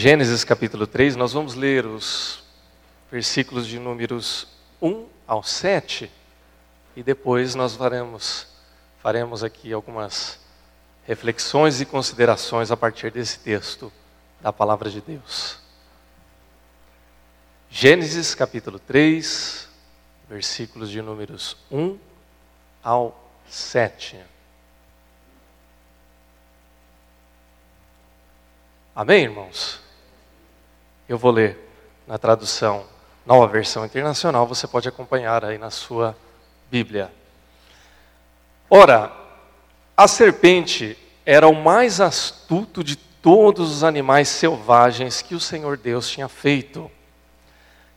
Gênesis capítulo 3, nós vamos ler os versículos de números 1 ao 7 e depois nós faremos, faremos aqui algumas reflexões e considerações a partir desse texto da palavra de Deus. Gênesis capítulo 3, versículos de números 1 ao 7. Amém, irmãos? Eu vou ler na tradução nova versão internacional, você pode acompanhar aí na sua Bíblia. Ora, a serpente era o mais astuto de todos os animais selvagens que o Senhor Deus tinha feito.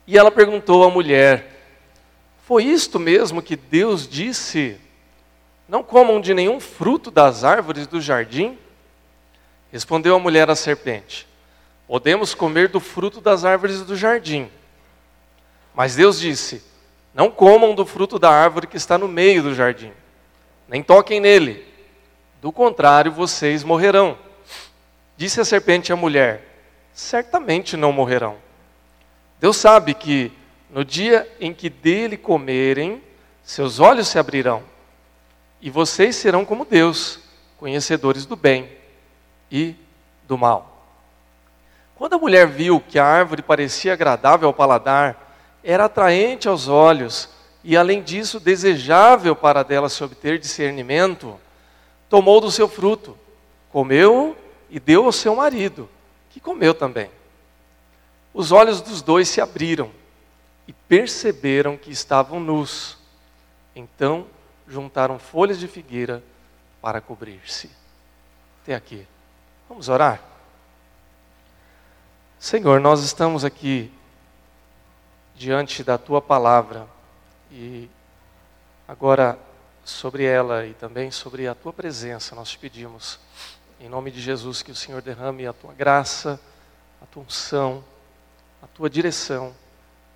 E ela perguntou à mulher: Foi isto mesmo que Deus disse? Não comam de nenhum fruto das árvores do jardim? Respondeu a mulher à serpente: Podemos comer do fruto das árvores do jardim. Mas Deus disse: Não comam do fruto da árvore que está no meio do jardim, nem toquem nele, do contrário vocês morrerão. Disse a serpente à mulher: Certamente não morrerão. Deus sabe que no dia em que dele comerem, seus olhos se abrirão, e vocês serão como Deus, conhecedores do bem e do mal. Quando a mulher viu que a árvore parecia agradável ao paladar, era atraente aos olhos e, além disso, desejável para dela se obter discernimento, tomou do seu fruto, comeu e deu ao seu marido, que comeu também. Os olhos dos dois se abriram e perceberam que estavam nus. Então juntaram folhas de figueira para cobrir-se. Até aqui. Vamos orar? Senhor, nós estamos aqui diante da tua palavra e agora sobre ela e também sobre a tua presença nós te pedimos, em nome de Jesus, que o Senhor derrame a tua graça, a tua unção, a tua direção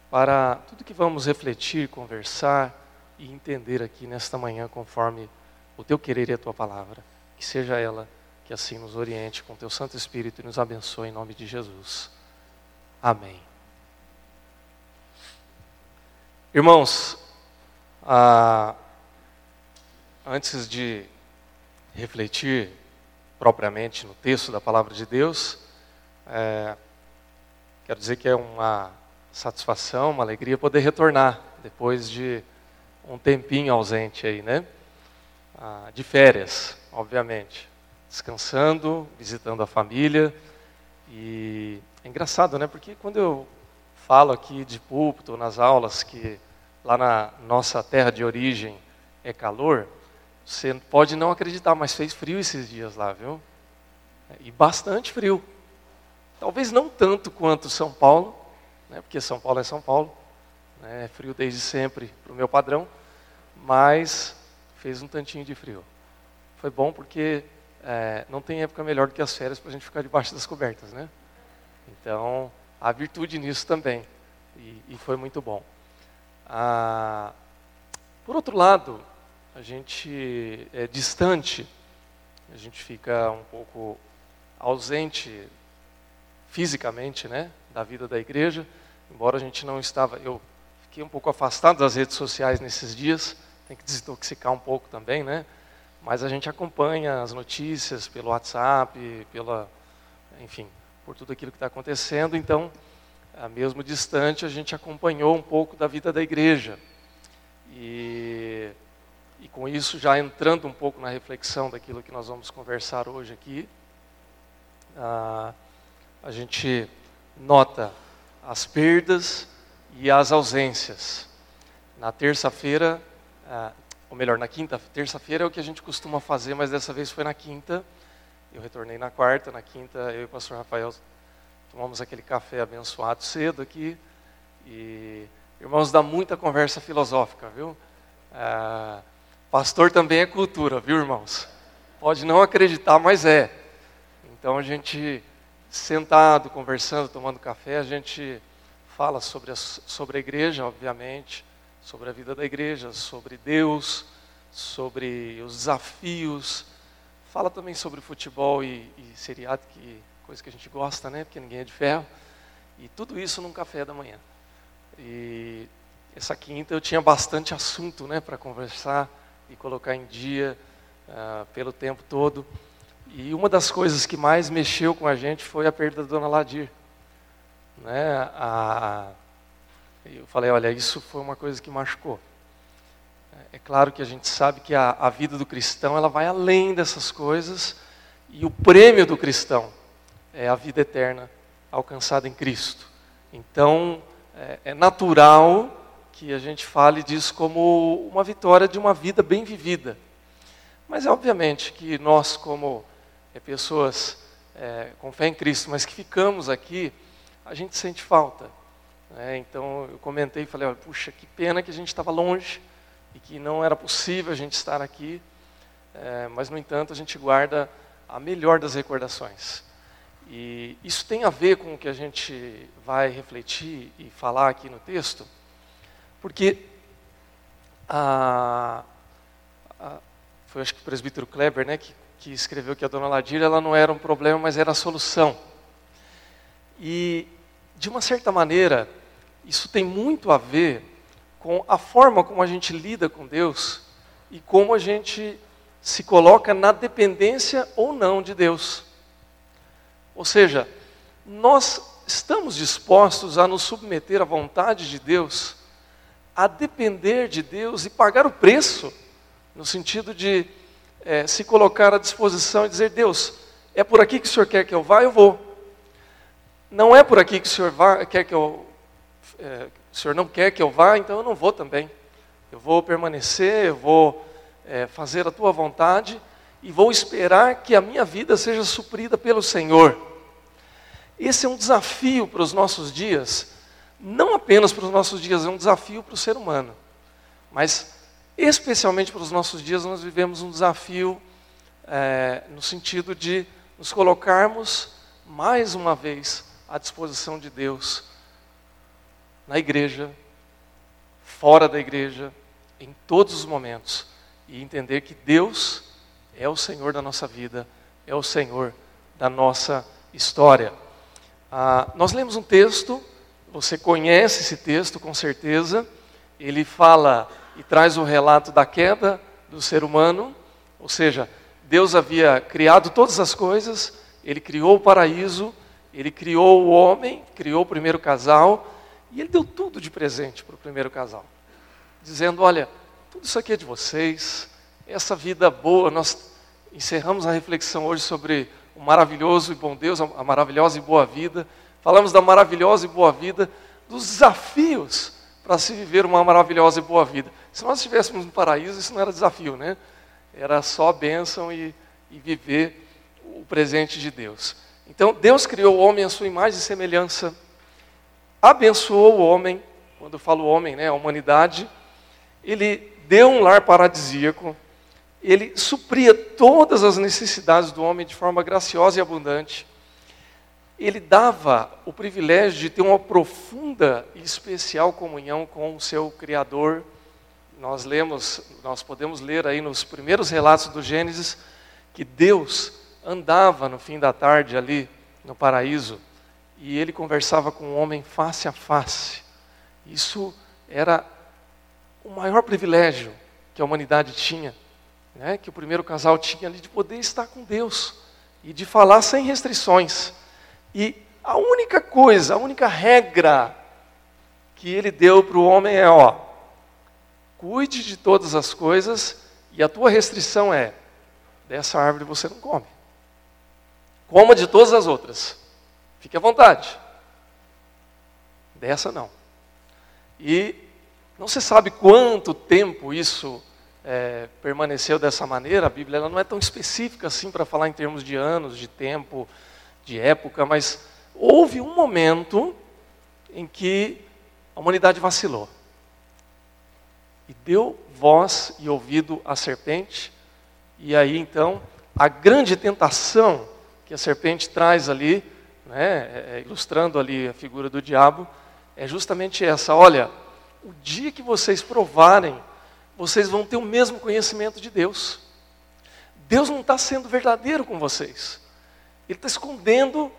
para tudo que vamos refletir, conversar e entender aqui nesta manhã conforme o teu querer e a tua palavra. Que seja ela que assim nos oriente com teu Santo Espírito e nos abençoe em nome de Jesus. Amém. Irmãos, ah, antes de refletir propriamente no texto da palavra de Deus, é, quero dizer que é uma satisfação, uma alegria poder retornar depois de um tempinho ausente aí, né? Ah, de férias, obviamente descansando, visitando a família. E é engraçado, né? Porque quando eu falo aqui de púlpito, nas aulas, que lá na nossa terra de origem é calor, você pode não acreditar, mas fez frio esses dias lá, viu? E bastante frio. Talvez não tanto quanto São Paulo, né? porque São Paulo é São Paulo, né? é frio desde sempre para o meu padrão, mas fez um tantinho de frio. Foi bom porque é, não tem época melhor do que as férias para a gente ficar debaixo das cobertas, né? Então, há virtude nisso também, e, e foi muito bom. Ah, por outro lado, a gente é distante, a gente fica um pouco ausente fisicamente, né, da vida da igreja, embora a gente não estava, eu fiquei um pouco afastado das redes sociais nesses dias, tem que desintoxicar um pouco também, né? Mas a gente acompanha as notícias pelo WhatsApp, pela, enfim, por tudo aquilo que está acontecendo. Então, mesmo distante, a gente acompanhou um pouco da vida da igreja. E, e com isso, já entrando um pouco na reflexão daquilo que nós vamos conversar hoje aqui, a, a gente nota as perdas e as ausências. Na terça-feira, ou melhor, na quinta, terça-feira é o que a gente costuma fazer, mas dessa vez foi na quinta. Eu retornei na quarta, na quinta eu e o pastor Rafael tomamos aquele café abençoado cedo aqui. E, irmãos, dá muita conversa filosófica, viu? Ah, pastor também é cultura, viu, irmãos? Pode não acreditar, mas é. Então a gente, sentado, conversando, tomando café, a gente fala sobre a, sobre a igreja, obviamente, sobre a vida da igreja, sobre Deus, sobre os desafios. Fala também sobre futebol e, e seriado, que coisa que a gente gosta, né? Porque ninguém é de ferro. E tudo isso num café da manhã. E essa quinta eu tinha bastante assunto, né, para conversar e colocar em dia uh, pelo tempo todo. E uma das coisas que mais mexeu com a gente foi a perda da Dona Ladir. Né? A, eu falei, olha, isso foi uma coisa que machucou. É claro que a gente sabe que a, a vida do cristão ela vai além dessas coisas e o prêmio do cristão é a vida eterna alcançada em Cristo. Então é, é natural que a gente fale disso como uma vitória de uma vida bem vivida. Mas é obviamente que nós, como é, pessoas é, com fé em Cristo, mas que ficamos aqui, a gente sente falta. Né? Então eu comentei e falei, olha, puxa, que pena que a gente estava longe e que não era possível a gente estar aqui, é, mas no entanto a gente guarda a melhor das recordações. E isso tem a ver com o que a gente vai refletir e falar aqui no texto, porque a, a, foi acho que o presbítero Kleber né, que, que escreveu que a dona Ladira ela não era um problema, mas era a solução. E, de uma certa maneira, isso tem muito a ver com a forma como a gente lida com Deus e como a gente se coloca na dependência ou não de Deus. Ou seja, nós estamos dispostos a nos submeter à vontade de Deus, a depender de Deus e pagar o preço, no sentido de é, se colocar à disposição e dizer: Deus, é por aqui que o Senhor quer que eu vá, eu vou. Não é por aqui que o Senhor vá, quer que eu, é, o Senhor não quer que eu vá, então eu não vou também. Eu vou permanecer, eu vou é, fazer a tua vontade e vou esperar que a minha vida seja suprida pelo Senhor. Esse é um desafio para os nossos dias, não apenas para os nossos dias, é um desafio para o ser humano, mas especialmente para os nossos dias, nós vivemos um desafio é, no sentido de nos colocarmos mais uma vez à disposição de Deus na igreja, fora da igreja, em todos os momentos, e entender que Deus é o Senhor da nossa vida, é o Senhor da nossa história. Ah, nós lemos um texto, você conhece esse texto com certeza, ele fala e traz o relato da queda do ser humano, ou seja, Deus havia criado todas as coisas, ele criou o paraíso, ele criou o homem, criou o primeiro casal, e ele deu tudo de presente para o primeiro casal, dizendo: Olha, tudo isso aqui é de vocês, essa vida boa. Nós encerramos a reflexão hoje sobre o maravilhoso e bom Deus, a maravilhosa e boa vida. Falamos da maravilhosa e boa vida, dos desafios para se viver uma maravilhosa e boa vida. Se nós estivéssemos no paraíso, isso não era desafio, né? Era só bênção e, e viver o presente de Deus. Então, Deus criou o homem à sua imagem e semelhança, abençoou o homem, quando eu falo homem, né, a humanidade, ele deu um lar paradisíaco, ele supria todas as necessidades do homem de forma graciosa e abundante. Ele dava o privilégio de ter uma profunda e especial comunhão com o seu Criador. Nós lemos, nós podemos ler aí nos primeiros relatos do Gênesis que Deus andava no fim da tarde ali no paraíso e ele conversava com o homem face a face. Isso era o maior privilégio que a humanidade tinha né, que o primeiro casal tinha ali de poder estar com Deus e de falar sem restrições. E a única coisa, a única regra que ele deu para o homem é: ó, cuide de todas as coisas e a tua restrição é: dessa árvore você não come. Coma de todas as outras. Fique à vontade. Dessa não. E não se sabe quanto tempo isso é, permaneceu dessa maneira, a Bíblia ela não é tão específica assim para falar em termos de anos, de tempo, de época, mas houve um momento em que a humanidade vacilou e deu voz e ouvido à serpente, e aí então a grande tentação que a serpente traz ali, né, é, é ilustrando ali a figura do diabo, é justamente essa: olha, o dia que vocês provarem vocês vão ter o mesmo conhecimento de Deus. Deus não está sendo verdadeiro com vocês. Ele está escondendo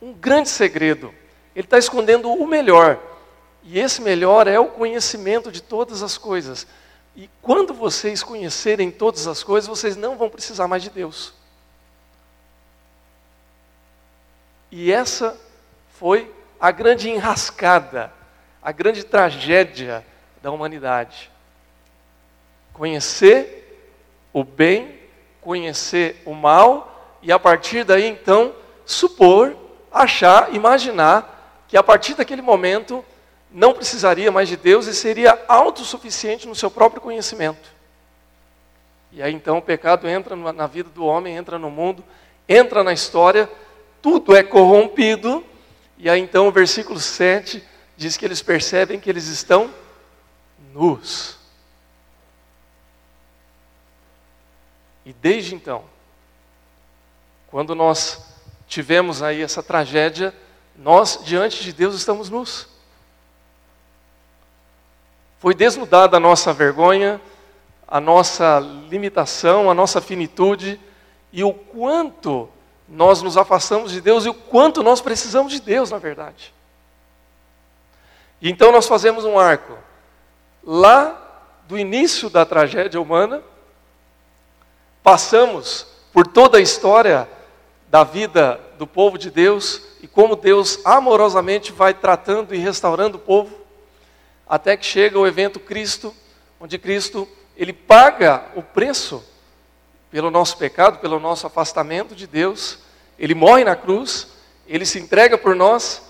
um grande segredo. Ele está escondendo o melhor. E esse melhor é o conhecimento de todas as coisas. E quando vocês conhecerem todas as coisas, vocês não vão precisar mais de Deus. E essa foi a grande enrascada, a grande tragédia da humanidade. Conhecer o bem, conhecer o mal, e a partir daí então supor, achar, imaginar que a partir daquele momento não precisaria mais de Deus e seria autossuficiente no seu próprio conhecimento. E aí então o pecado entra na vida do homem, entra no mundo, entra na história, tudo é corrompido, e aí então o versículo 7 diz que eles percebem que eles estão nus. E desde então, quando nós tivemos aí essa tragédia, nós diante de Deus estamos nus. Foi desnudada a nossa vergonha, a nossa limitação, a nossa finitude e o quanto nós nos afastamos de Deus e o quanto nós precisamos de Deus, na verdade. Então nós fazemos um arco lá do início da tragédia humana, passamos por toda a história da vida do povo de Deus e como Deus amorosamente vai tratando e restaurando o povo até que chega o evento Cristo, onde Cristo ele paga o preço pelo nosso pecado, pelo nosso afastamento de Deus. Ele morre na cruz, ele se entrega por nós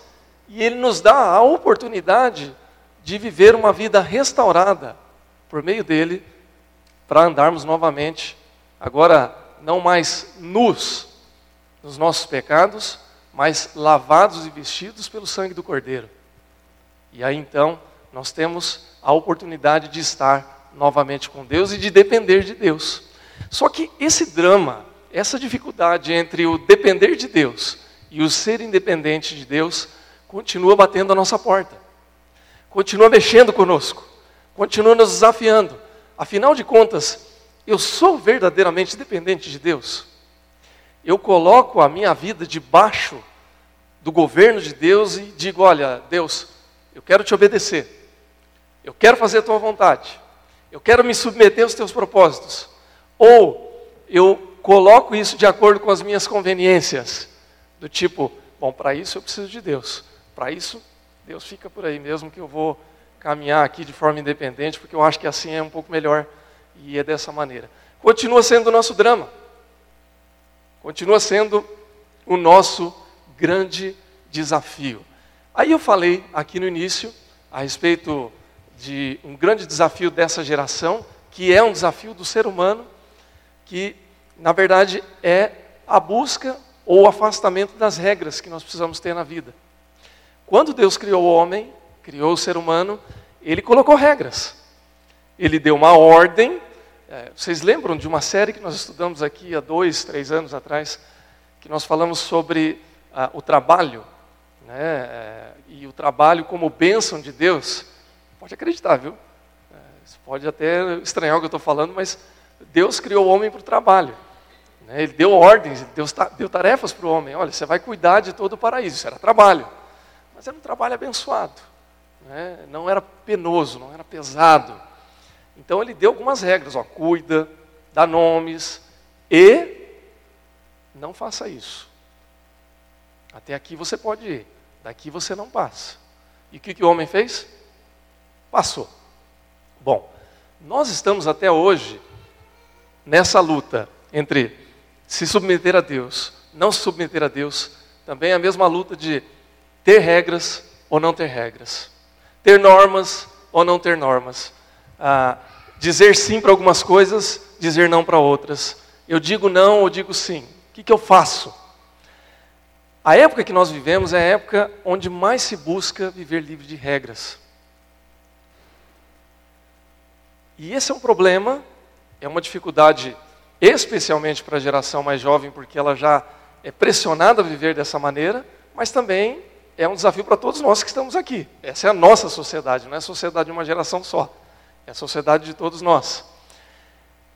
e ele nos dá a oportunidade de viver uma vida restaurada por meio dele para andarmos novamente, agora não mais nus nos nossos pecados, mas lavados e vestidos pelo sangue do Cordeiro. E aí então nós temos a oportunidade de estar novamente com Deus e de depender de Deus. Só que esse drama, essa dificuldade entre o depender de Deus e o ser independente de Deus, continua batendo a nossa porta, continua mexendo conosco, continua nos desafiando. Afinal de contas, eu sou verdadeiramente dependente de Deus. Eu coloco a minha vida debaixo do governo de Deus e digo: olha, Deus, eu quero te obedecer. Eu quero fazer a tua vontade. Eu quero me submeter aos teus propósitos. Ou eu coloco isso de acordo com as minhas conveniências, do tipo, bom, para isso eu preciso de Deus. Para isso, Deus fica por aí mesmo que eu vou caminhar aqui de forma independente, porque eu acho que assim é um pouco melhor e é dessa maneira. Continua sendo o nosso drama. Continua sendo o nosso grande desafio. Aí eu falei aqui no início a respeito de um grande desafio dessa geração, que é um desafio do ser humano, que na verdade é a busca ou o afastamento das regras que nós precisamos ter na vida. Quando Deus criou o homem, criou o ser humano, ele colocou regras. Ele deu uma ordem. É, vocês lembram de uma série que nós estudamos aqui há dois, três anos atrás, que nós falamos sobre ah, o trabalho, né, é, e o trabalho como bênção de Deus. Pode acreditar, viu? É, você pode até estranhar o que eu estou falando, mas Deus criou o homem para o trabalho. Né? Ele deu ordens, Deus deu tarefas para o homem. Olha, você vai cuidar de todo o paraíso. Isso era trabalho. Mas era um trabalho abençoado. Né? Não era penoso, não era pesado. Então ele deu algumas regras. Ó, cuida, dá nomes e não faça isso. Até aqui você pode ir, daqui você não passa. E o que, que o homem fez? Passou. Bom, nós estamos até hoje nessa luta entre se submeter a Deus, não se submeter a Deus, também é a mesma luta de ter regras ou não ter regras, ter normas ou não ter normas, ah, dizer sim para algumas coisas, dizer não para outras. Eu digo não ou digo sim. O que, que eu faço? A época que nós vivemos é a época onde mais se busca viver livre de regras. E esse é um problema, é uma dificuldade, especialmente para a geração mais jovem, porque ela já é pressionada a viver dessa maneira, mas também é um desafio para todos nós que estamos aqui. Essa é a nossa sociedade, não é a sociedade de uma geração só, é a sociedade de todos nós.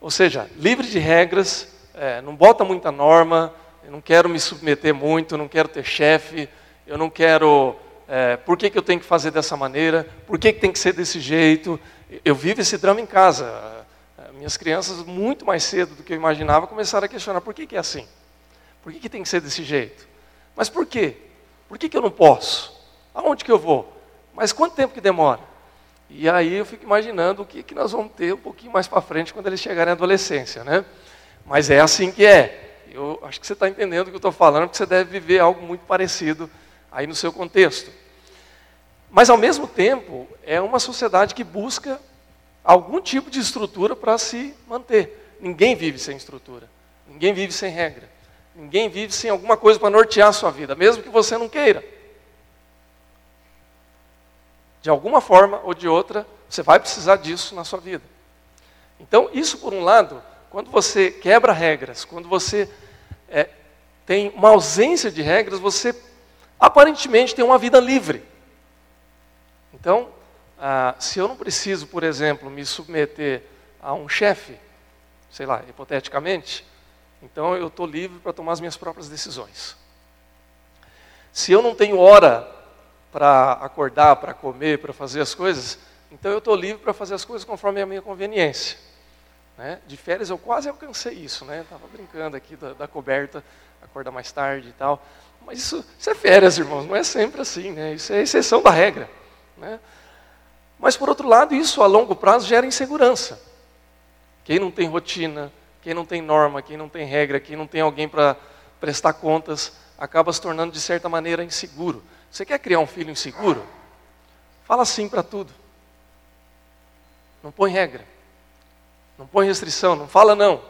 Ou seja, livre de regras, é, não bota muita norma, eu não quero me submeter muito, não quero ter chefe, eu não quero. É, por que, que eu tenho que fazer dessa maneira? Por que, que tem que ser desse jeito? Eu vivo esse drama em casa. Minhas crianças, muito mais cedo do que eu imaginava, começaram a questionar: por que, que é assim? Por que, que tem que ser desse jeito? Mas por quê? Por que, que eu não posso? Aonde que eu vou? Mas quanto tempo que demora? E aí eu fico imaginando o que, que nós vamos ter um pouquinho mais para frente quando eles chegarem à adolescência, né? Mas é assim que é. Eu acho que você está entendendo o que eu estou falando, porque você deve viver algo muito parecido aí no seu contexto. Mas ao mesmo tempo, é uma sociedade que busca algum tipo de estrutura para se manter. Ninguém vive sem estrutura. Ninguém vive sem regra. Ninguém vive sem alguma coisa para nortear a sua vida, mesmo que você não queira. De alguma forma ou de outra, você vai precisar disso na sua vida. Então, isso por um lado, quando você quebra regras, quando você é, tem uma ausência de regras, você aparentemente tem uma vida livre. Então, ah, se eu não preciso, por exemplo, me submeter a um chefe, sei lá, hipoteticamente, então eu estou livre para tomar as minhas próprias decisões. Se eu não tenho hora para acordar, para comer, para fazer as coisas, então eu estou livre para fazer as coisas conforme a minha conveniência. Né? De férias eu quase alcancei isso, né? Estava brincando aqui da, da, coberta, acordar mais tarde e tal. Mas isso, isso é férias, irmãos, não é sempre assim, né? Isso é exceção da regra. Né? Mas por outro lado, isso a longo prazo gera insegurança. Quem não tem rotina, quem não tem norma, quem não tem regra, quem não tem alguém para prestar contas, acaba se tornando de certa maneira inseguro. Você quer criar um filho inseguro? Fala sim para tudo. Não põe regra. Não põe restrição, não fala não.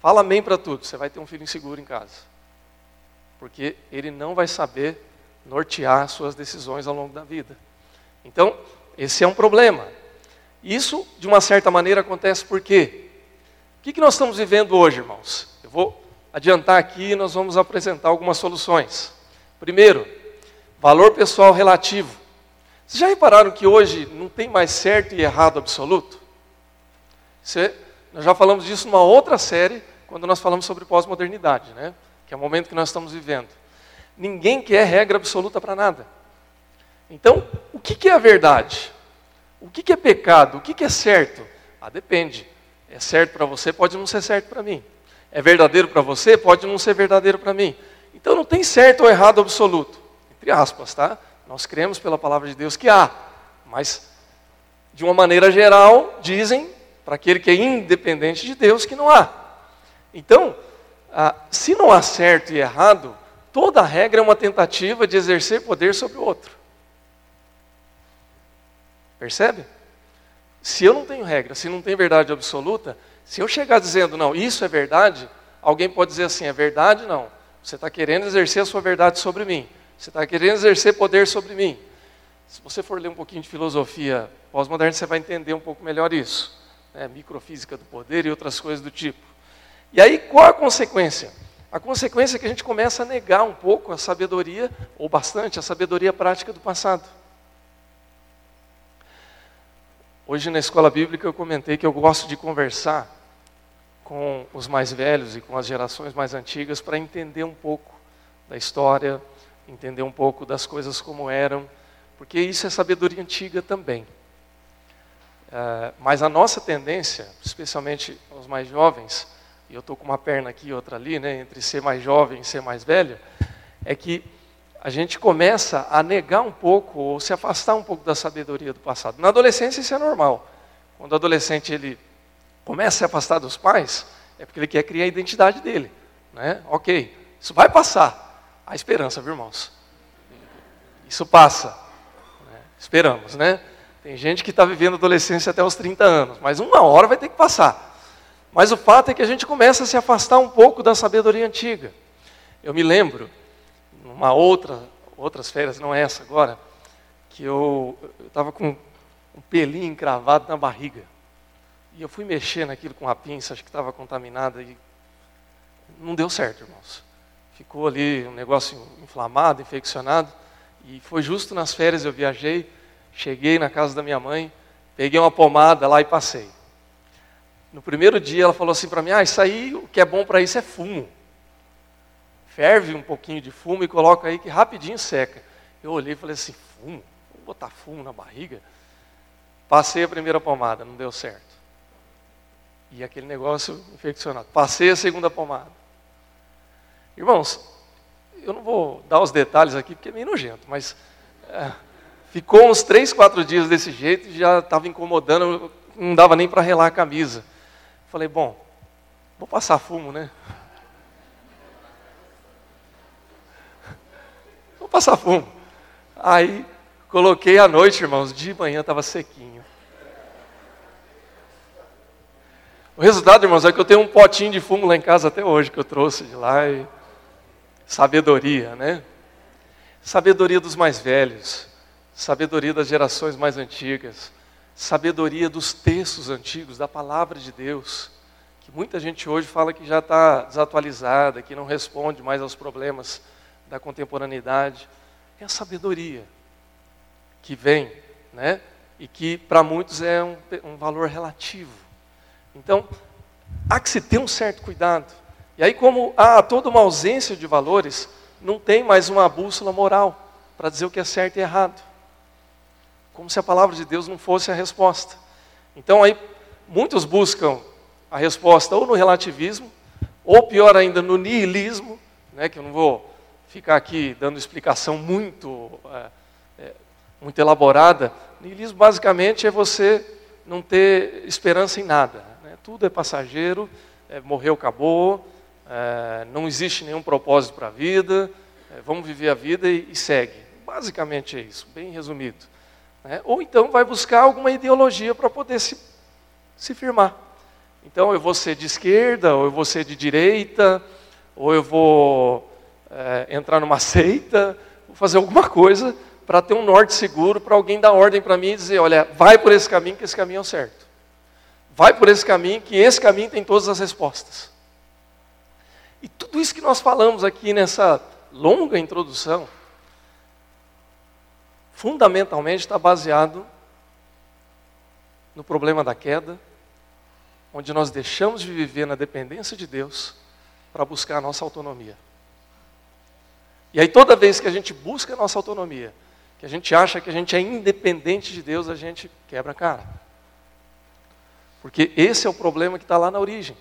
Fala amém para tudo. Você vai ter um filho inseguro em casa. Porque ele não vai saber nortear suas decisões ao longo da vida. Então, esse é um problema. Isso, de uma certa maneira, acontece por quê? que, que nós estamos vivendo hoje, irmãos? Eu vou adiantar aqui e nós vamos apresentar algumas soluções. Primeiro, valor pessoal relativo. Vocês já repararam que hoje não tem mais certo e errado absoluto? Nós já falamos disso numa outra série, quando nós falamos sobre pós-modernidade, né? que é o momento que nós estamos vivendo. Ninguém quer regra absoluta para nada. Então, o que, é a verdade? O que, é pecado? O que, que é certo? Ah, depende. É certo para você, pode não ser certo para mim. É verdadeiro para você, pode não ser verdadeiro para mim. Então não tem certo ou errado absoluto. Entre aspas, tá? Nós cremos pela palavra de Deus que há. Mas, de uma maneira geral, dizem para aquele que é independente de Deus que não há. Então, ah, se não há certo e errado, toda regra é uma tentativa de exercer poder sobre o outro. Percebe? Se eu não tenho regra, se não tem verdade absoluta, se eu chegar dizendo, não, isso é verdade, alguém pode dizer assim, é verdade? Não. Você está querendo exercer a sua verdade sobre mim. Você está querendo exercer poder sobre mim. Se você for ler um pouquinho de filosofia pós-moderna, você vai entender um pouco melhor isso. Né? Microfísica do poder e outras coisas do tipo. E aí, qual a consequência? A consequência é que a gente começa a negar um pouco a sabedoria, ou bastante, a sabedoria prática do passado. Hoje na escola bíblica eu comentei que eu gosto de conversar com os mais velhos e com as gerações mais antigas para entender um pouco da história, entender um pouco das coisas como eram, porque isso é sabedoria antiga também. É, mas a nossa tendência, especialmente os mais jovens, e eu estou com uma perna aqui e outra ali, né, entre ser mais jovem e ser mais velho, é que a gente começa a negar um pouco ou se afastar um pouco da sabedoria do passado. Na adolescência isso é normal. Quando o adolescente ele começa a se afastar dos pais, é porque ele quer criar a identidade dele. Né? Ok, isso vai passar. Há esperança, viu, irmãos? Isso passa. Né? Esperamos, né? Tem gente que está vivendo a adolescência até os 30 anos, mas uma hora vai ter que passar. Mas o fato é que a gente começa a se afastar um pouco da sabedoria antiga. Eu me lembro numa outra, outras férias, não essa agora, que eu estava com um pelinho encravado na barriga. E eu fui mexer naquilo com a pinça, acho que estava contaminada e não deu certo, irmãos. Ficou ali um negócio inflamado, infeccionado. E foi justo nas férias eu viajei, cheguei na casa da minha mãe, peguei uma pomada lá e passei. No primeiro dia ela falou assim para mim: "Ah, isso aí, o que é bom para isso é fumo". Ferve um pouquinho de fumo e coloca aí que rapidinho seca. Eu olhei e falei assim, fumo? Vou botar fumo na barriga? Passei a primeira pomada, não deu certo. E aquele negócio infeccionado. Passei a segunda pomada. Irmãos, eu não vou dar os detalhes aqui porque é meio nojento, mas é, ficou uns três, quatro dias desse jeito e já estava incomodando, não dava nem para relar a camisa. Falei, bom, vou passar fumo, né? Passar fumo. Aí coloquei à noite, irmãos, de manhã estava sequinho. O resultado, irmãos, é que eu tenho um potinho de fumo lá em casa até hoje, que eu trouxe de lá. E... Sabedoria, né? Sabedoria dos mais velhos, sabedoria das gerações mais antigas, sabedoria dos textos antigos, da palavra de Deus, que muita gente hoje fala que já está desatualizada, que não responde mais aos problemas da contemporaneidade. É a sabedoria que vem, né? E que para muitos é um, um valor relativo. Então, há que se ter um certo cuidado. E aí, como há toda uma ausência de valores, não tem mais uma bússola moral para dizer o que é certo e errado. Como se a palavra de Deus não fosse a resposta. Então, aí, muitos buscam a resposta ou no relativismo, ou pior ainda, no niilismo, né, que eu não vou ficar aqui dando explicação muito, é, é, muito elaborada. Niilismo, basicamente, é você não ter esperança em nada. Né? Tudo é passageiro, é, morreu, acabou, é, não existe nenhum propósito para a vida, é, vamos viver a vida e, e, segue. Basicamente é isso, bem resumido. Né? Ou então vai buscar alguma ideologia para poder se, se firmar. Então eu vou ser de esquerda, ou eu vou ser de direita, ou eu vou é, entrar numa seita, vou fazer alguma coisa para ter um norte seguro, para alguém dar ordem para mim e dizer, olha, vai por esse caminho que esse caminho é o certo. Vai por esse caminho que esse caminho tem todas as respostas. E tudo isso que nós falamos aqui nessa longa introdução, fundamentalmente está baseado no problema da queda, onde nós deixamos de viver na dependência de Deus para buscar a nossa autonomia. E aí toda vez que a gente busca a nossa autonomia, que a gente acha que a gente é independente de Deus, a gente quebra a cara. Porque esse é o problema que está lá na origem.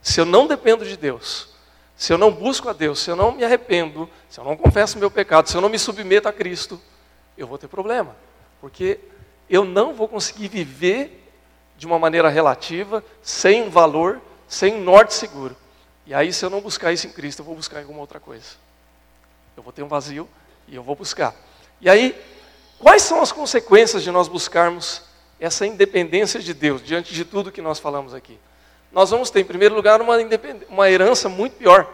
Se eu não dependo de Deus, se eu não busco a Deus, se eu não me arrependo, se eu não confesso meu pecado, se eu não me submeto a Cristo, eu vou ter problema. Porque eu não vou conseguir viver de uma maneira relativa, sem um valor, sem um norte seguro. E aí, se eu não buscar isso em Cristo, eu vou buscar em alguma outra coisa. Eu vou ter um vazio e eu vou buscar. E aí, quais são as consequências de nós buscarmos essa independência de Deus diante de tudo que nós falamos aqui? nós vamos ter, em primeiro lugar, uma, uma herança muito pior.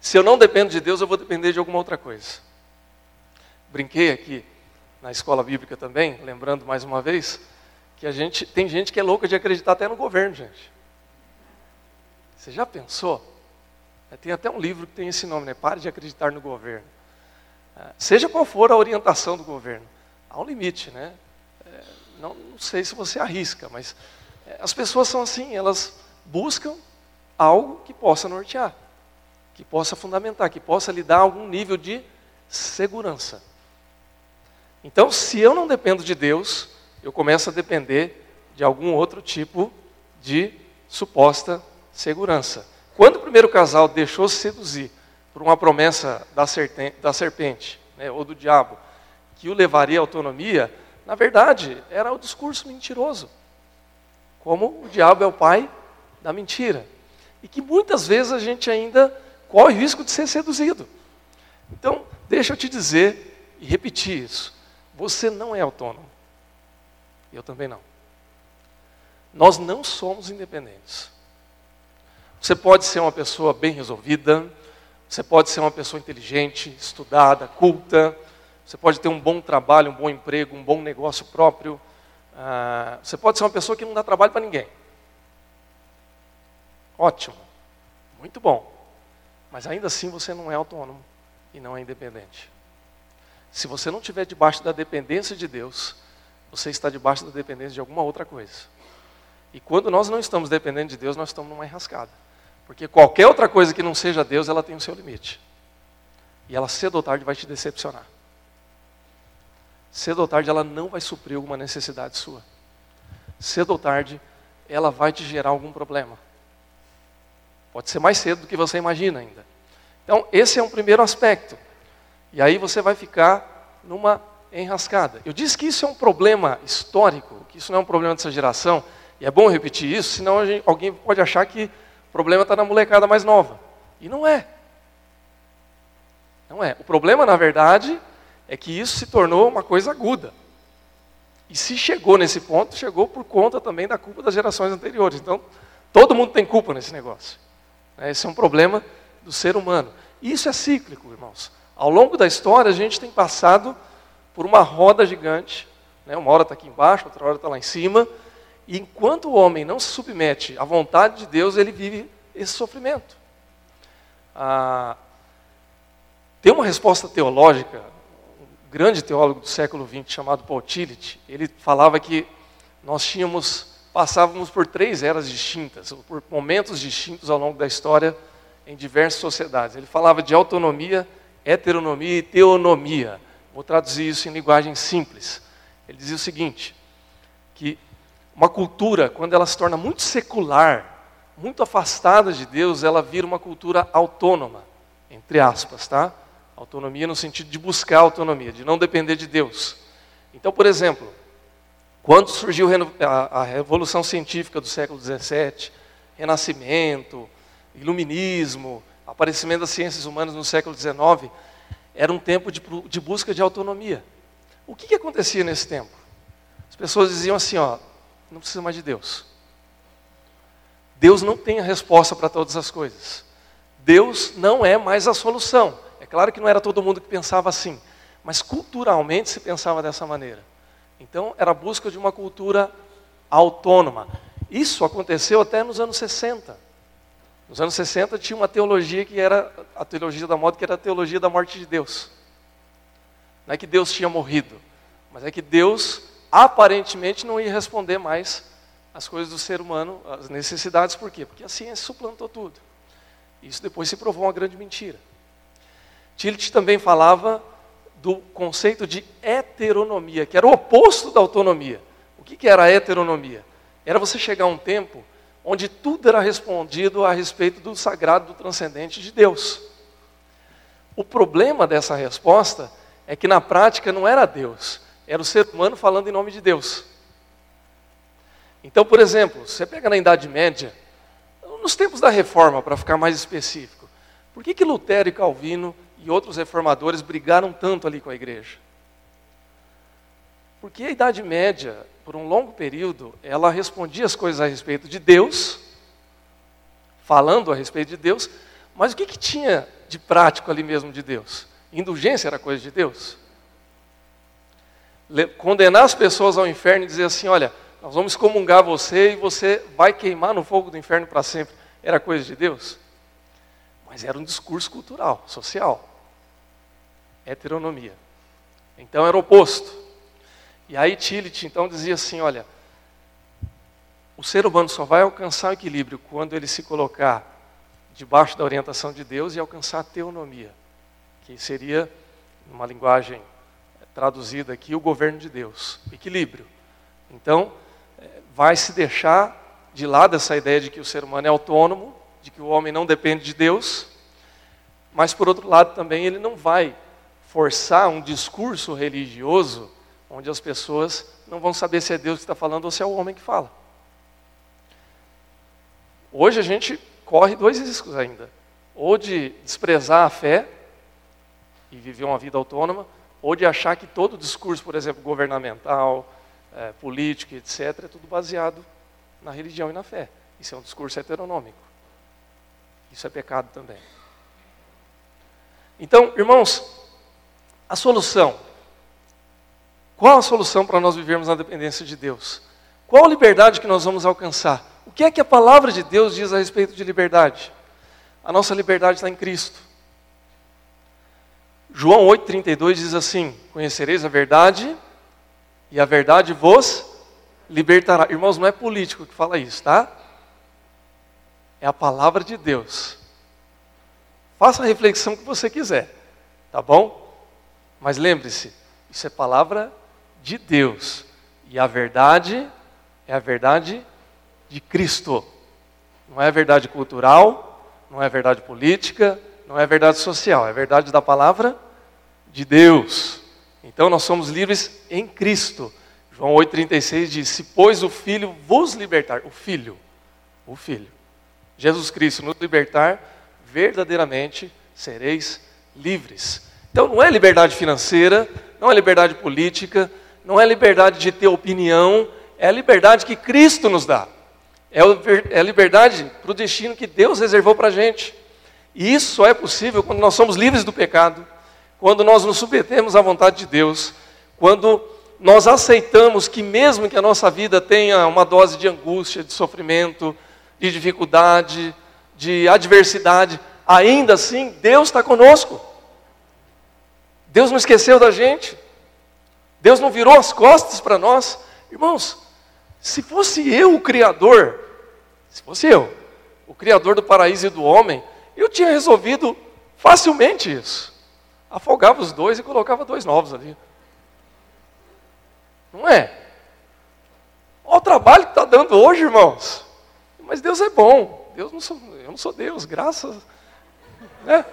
Se eu não dependo de Deus, eu vou depender de alguma outra coisa. Brinquei aqui na escola bíblica também, lembrando mais uma vez, que a gente tem gente que é louca de acreditar até no governo, gente. Você já pensou? É, tem até um livro que tem esse nome, né? Pare de acreditar no governo. É, seja qual for a orientação do governo, há um limite, né? É, não, não sei se você arrisca, mas as pessoas são assim, elas buscam algo que possa nortear, que possa fundamentar, que possa lhe dar algum nível de segurança. Então, se eu não dependo de Deus, eu começo a depender de algum outro tipo de suposta segurança. Quando o primeiro casal deixou se seduzir por uma promessa da serpente, da serpente né, ou do diabo, que o levaria à autonomia, na verdade, era o discurso mentiroso como o diabo é o pai da mentira. E que muitas vezes a gente ainda corre o risco de ser seduzido. Então, deixa eu te dizer e repetir isso. Você não é autônomo. Eu também não. Nós não somos independentes. Você pode ser uma pessoa bem resolvida, você pode ser uma pessoa inteligente, estudada, culta, você pode ter um bom trabalho, um bom emprego, um bom negócio próprio, ah, você pode ser uma pessoa que não dá trabalho para ninguém. Ótimo, muito bom. Mas ainda assim você não é autônomo e não é independente. Se você não estiver debaixo da dependência de Deus, você está debaixo da dependência de alguma outra coisa. E quando nós não estamos dependendo de Deus, nós estamos numa enrascada. Porque qualquer outra coisa que não seja Deus, ela tem o seu limite. E ela cedo ou tarde vai te decepcionar. Cedo ou tarde ela não vai suprir alguma necessidade sua. Cedo ou tarde ela vai te gerar algum problema. Pode ser mais cedo do que você imagina ainda. Então, esse é um primeiro aspecto. E aí você vai ficar numa enrascada. Eu disse que isso é um problema histórico, que isso não é um problema dessa geração, e é bom repetir isso, senão gente, alguém pode achar que problema está na molecada mais nova. E não é. Não é. O problema, na verdade, é que isso se tornou uma coisa aguda. E se chegou nesse ponto, chegou por conta também da culpa das gerações anteriores. Então, todo mundo tem culpa nesse negócio. Esse é um problema do ser humano. Isso é cíclico, irmãos. Ao longo da história, a gente tem passado por uma roda gigante. Né? Uma hora está aqui embaixo, outra hora está lá em cima. E enquanto o homem não se submete à vontade de Deus, ele vive esse sofrimento. Ah, tem uma resposta teológica, um grande teólogo do século XX chamado Paul Tillich, ele falava que nós tínhamos, passávamos por três eras distintas, por momentos distintos ao longo da história em diversas sociedades. Ele falava de autonomia, heteronomia e teonomia. Vou traduzir isso em linguagem simples. Ele dizia o seguinte: que uma cultura, quando ela se torna muito secular, muito afastada de Deus, ela vira uma cultura autônoma, entre aspas, tá? Autonomia no sentido de buscar autonomia, de não depender de Deus. Então, por exemplo, quando surgiu a Revolução Científica do século XVII, Renascimento, Iluminismo, aparecimento das ciências humanas no século XIX, era um tempo de, de busca de autonomia. O que, que acontecia nesse tempo? As pessoas diziam assim, ó, não precisa mais de Deus. Deus não tem a resposta para todas as coisas. Deus não é mais a solução. É claro que não era todo mundo que pensava assim, mas culturalmente se pensava dessa maneira. Então era a busca de uma cultura autônoma. Isso aconteceu até nos anos 60. Nos anos 60 tinha uma teologia que era a teologia da moda, que era a teologia da morte de Deus. Não é que Deus tinha morrido, mas é que Deus aparentemente não ia responder mais as coisas do ser humano, as necessidades, por quê? Porque a ciência suplantou tudo. Isso depois se provou uma grande mentira. Tillich também falava do conceito de heteronomia, que era o oposto da autonomia. O que era a heteronomia? Era você chegar a um tempo onde tudo era respondido a respeito do sagrado, do transcendente de Deus. O problema dessa resposta é que na prática não era Deus, era o ser humano falando em nome de Deus. Então, por exemplo, você pega na Idade Média, nos tempos da Reforma, para ficar mais específico, por que, que Lutero e Calvino e outros reformadores brigaram tanto ali com a igreja? Porque a Idade Média, por um longo período, ela respondia as coisas a respeito de Deus, falando a respeito de Deus, mas o que, que tinha de prático ali mesmo de Deus? Indulgência era coisa de Deus? Condenar as pessoas ao inferno e dizer assim: olha, nós vamos excomungar você e você vai queimar no fogo do inferno para sempre, era coisa de Deus? Mas era um discurso cultural, social. Heteronomia. Então era oposto. E aí Tillich então dizia assim, olha, o ser humano só vai alcançar o equilíbrio quando ele se colocar debaixo da orientação de Deus e alcançar a teonomia, que seria, numa linguagem traduzida aqui, o governo de Deus, equilíbrio. Então, eh, vai se deixar de lado essa ideia de que o ser humano é autônomo, de que o homem não depende de Deus, mas por outro lado também ele não vai forçar um discurso religioso onde as pessoas não vão saber se é Deus que está falando ou se é o homem que fala. Hoje a gente corre dois riscos ainda: ou de desprezar a fé e viver uma vida autônoma, ou de achar que todo discurso, por exemplo, governamental, é, político, etc., é tudo baseado na religião e na fé. Isso é um discurso heteronômico. Isso é pecado também. Então, irmãos, a solução qual a solução para nós vivermos na dependência de Deus? Qual a liberdade que nós vamos alcançar? O que é que a palavra de Deus diz a respeito de liberdade? A nossa liberdade está em Cristo. João 8,32 diz assim: Conhecereis a verdade, e a verdade vos libertará. Irmãos, não é político que fala isso, tá? É a palavra de Deus. Faça a reflexão que você quiser, tá bom? Mas lembre-se, isso é palavra de Deus. E a verdade é a verdade de Cristo. Não é verdade cultural, não é verdade política, não é verdade social, é verdade da palavra de Deus. Então nós somos livres em Cristo. João 8,36 diz: Se, pois, o Filho vos libertar, o Filho, o Filho, Jesus Cristo nos libertar, verdadeiramente sereis livres. Então não é liberdade financeira, não é liberdade política, não é liberdade de ter opinião, é a liberdade que Cristo nos dá. É, é a liberdade para o destino que Deus reservou para a gente. E isso só é possível quando nós somos livres do pecado, quando nós nos submetemos à vontade de Deus, quando nós aceitamos que, mesmo que a nossa vida tenha uma dose de angústia, de sofrimento, de dificuldade, de adversidade, ainda assim Deus está conosco. Deus não esqueceu da gente. Deus não virou as costas para nós. Irmãos, se fosse eu o Criador, se fosse eu, o Criador do paraíso e do homem, eu tinha resolvido facilmente isso. Afogava os dois e colocava dois novos ali. Não é? Olha o trabalho que está dando hoje, irmãos. Mas Deus é bom. Deus não sou, eu não sou Deus, graças. Né?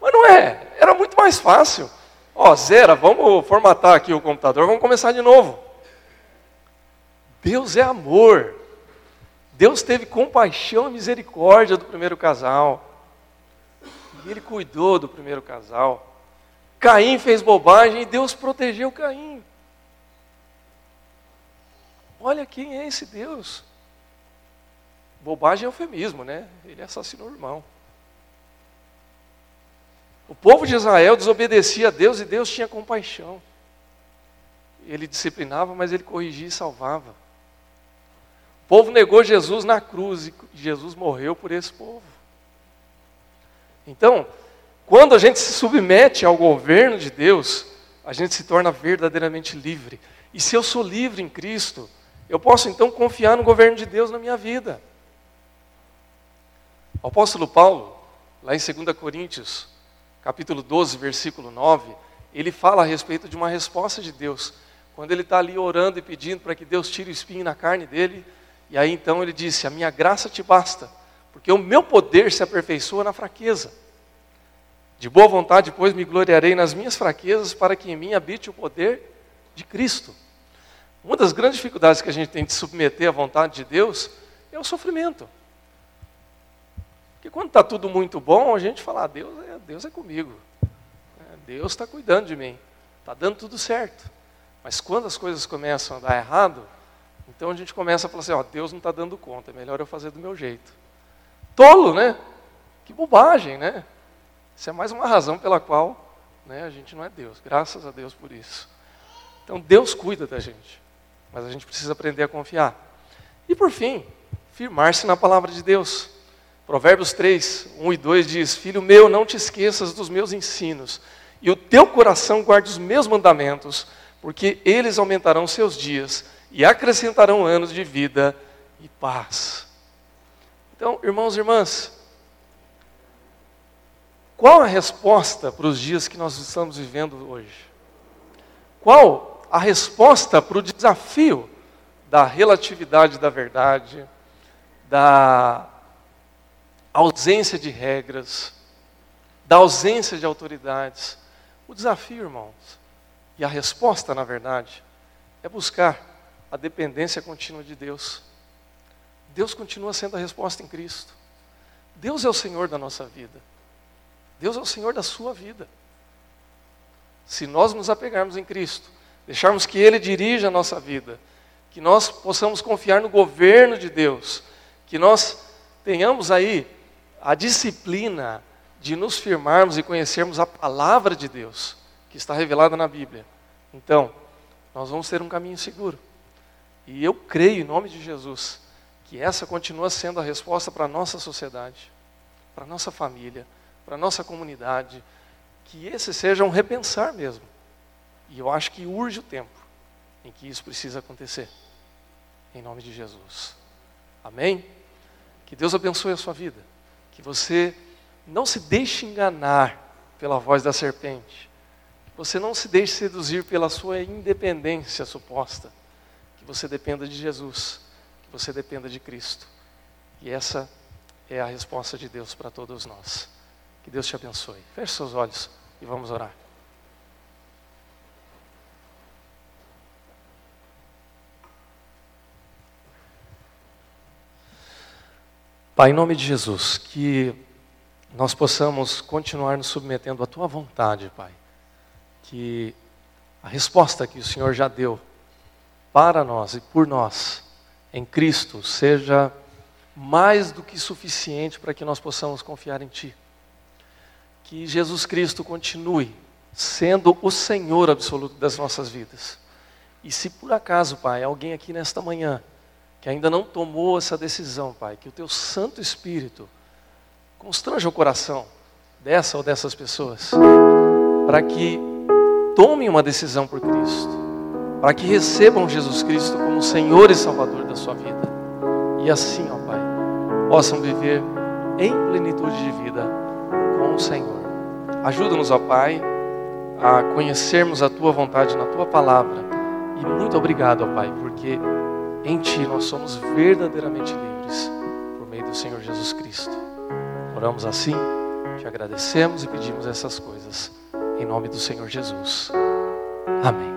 Mas não é. Era muito mais fácil. Ó, zera, vamos formatar aqui o computador, vamos começar de novo. Deus é amor. Deus teve compaixão e misericórdia do primeiro casal. E ele cuidou do primeiro casal. Caim fez bobagem e Deus protegeu Caim. Olha quem é esse Deus. Bobagem é eufemismo, né? Ele assassinou o irmão. O povo de Israel desobedecia a Deus e Deus tinha compaixão. Ele disciplinava, mas ele corrigia e salvava. O povo negou Jesus na cruz e Jesus morreu por esse povo. Então, quando a gente se submete ao governo de Deus, a gente se torna verdadeiramente livre. E se eu sou livre em Cristo, eu posso então confiar no governo de Deus na minha vida. O apóstolo Paulo, lá em 2 Coríntios, capítulo 12, versículo 9, ele fala a respeito de uma resposta de Deus. Quando ele está ali orando e pedindo para que Deus tire o espinho na carne dele, e aí então ele disse: A minha graça te basta, porque o meu poder se aperfeiçoa na fraqueza. De boa vontade, pois, me gloriarei nas minhas fraquezas, para que em mim habite o poder de Cristo. Uma das grandes dificuldades que a gente tem de submeter à vontade de Deus é o sofrimento. Porque quando está tudo muito bom, a gente fala, ah, Deus, é, Deus é comigo. É, Deus está cuidando de mim. Está dando tudo certo. Mas quando as coisas começam a dar errado, então a gente começa a falar assim, ó, Deus não está dando conta, é melhor eu fazer do meu jeito. Tolo, né? Que bobagem, né? Isso é mais uma razão pela qual né, a gente não é Deus. Graças a Deus por isso. Então Deus cuida da gente, mas a gente precisa aprender a confiar. E por fim, firmar-se na palavra de Deus. Provérbios 3, 1 e 2 diz: Filho meu, não te esqueças dos meus ensinos, e o teu coração guarde os meus mandamentos, porque eles aumentarão seus dias e acrescentarão anos de vida e paz. Então, irmãos e irmãs, qual a resposta para os dias que nós estamos vivendo hoje? Qual a resposta para o desafio da relatividade da verdade, da ausência de regras, da ausência de autoridades? O desafio, irmãos, e a resposta, na verdade, é buscar a dependência contínua de Deus. Deus continua sendo a resposta em Cristo. Deus é o Senhor da nossa vida. Deus é o Senhor da sua vida. Se nós nos apegarmos em Cristo, deixarmos que Ele dirija a nossa vida, que nós possamos confiar no governo de Deus, que nós tenhamos aí a disciplina de nos firmarmos e conhecermos a palavra de Deus, que está revelada na Bíblia. Então, nós vamos ter um caminho seguro. E eu creio, em nome de Jesus, que essa continua sendo a resposta para a nossa sociedade, para a nossa família, para a nossa comunidade, que esse seja um repensar mesmo. E eu acho que urge o tempo em que isso precisa acontecer. Em nome de Jesus. Amém? Que Deus abençoe a sua vida. Que você não se deixe enganar pela voz da serpente. Que você não se deixe seduzir pela sua independência suposta. Que você dependa de Jesus. Você dependa de Cristo. E essa é a resposta de Deus para todos nós. Que Deus te abençoe. Feche seus olhos e vamos orar. Pai, em nome de Jesus, que nós possamos continuar nos submetendo à Tua vontade, Pai. Que a resposta que o Senhor já deu para nós e por nós, em Cristo, seja mais do que suficiente para que nós possamos confiar em Ti. Que Jesus Cristo continue sendo o Senhor absoluto das nossas vidas. E se por acaso, Pai, alguém aqui nesta manhã que ainda não tomou essa decisão, Pai, que o Teu Santo Espírito constranja o coração dessa ou dessas pessoas, para que tomem uma decisão por Cristo, para que recebam Jesus Cristo como Senhor e Salvador da sua vida. E assim, ó Pai, possam viver em plenitude de vida com o Senhor. Ajuda-nos, ó Pai, a conhecermos a Tua vontade na Tua palavra. E muito obrigado, ó Pai, porque em Ti nós somos verdadeiramente livres por meio do Senhor Jesus Cristo. Oramos assim, te agradecemos e pedimos essas coisas em nome do Senhor Jesus. Amém.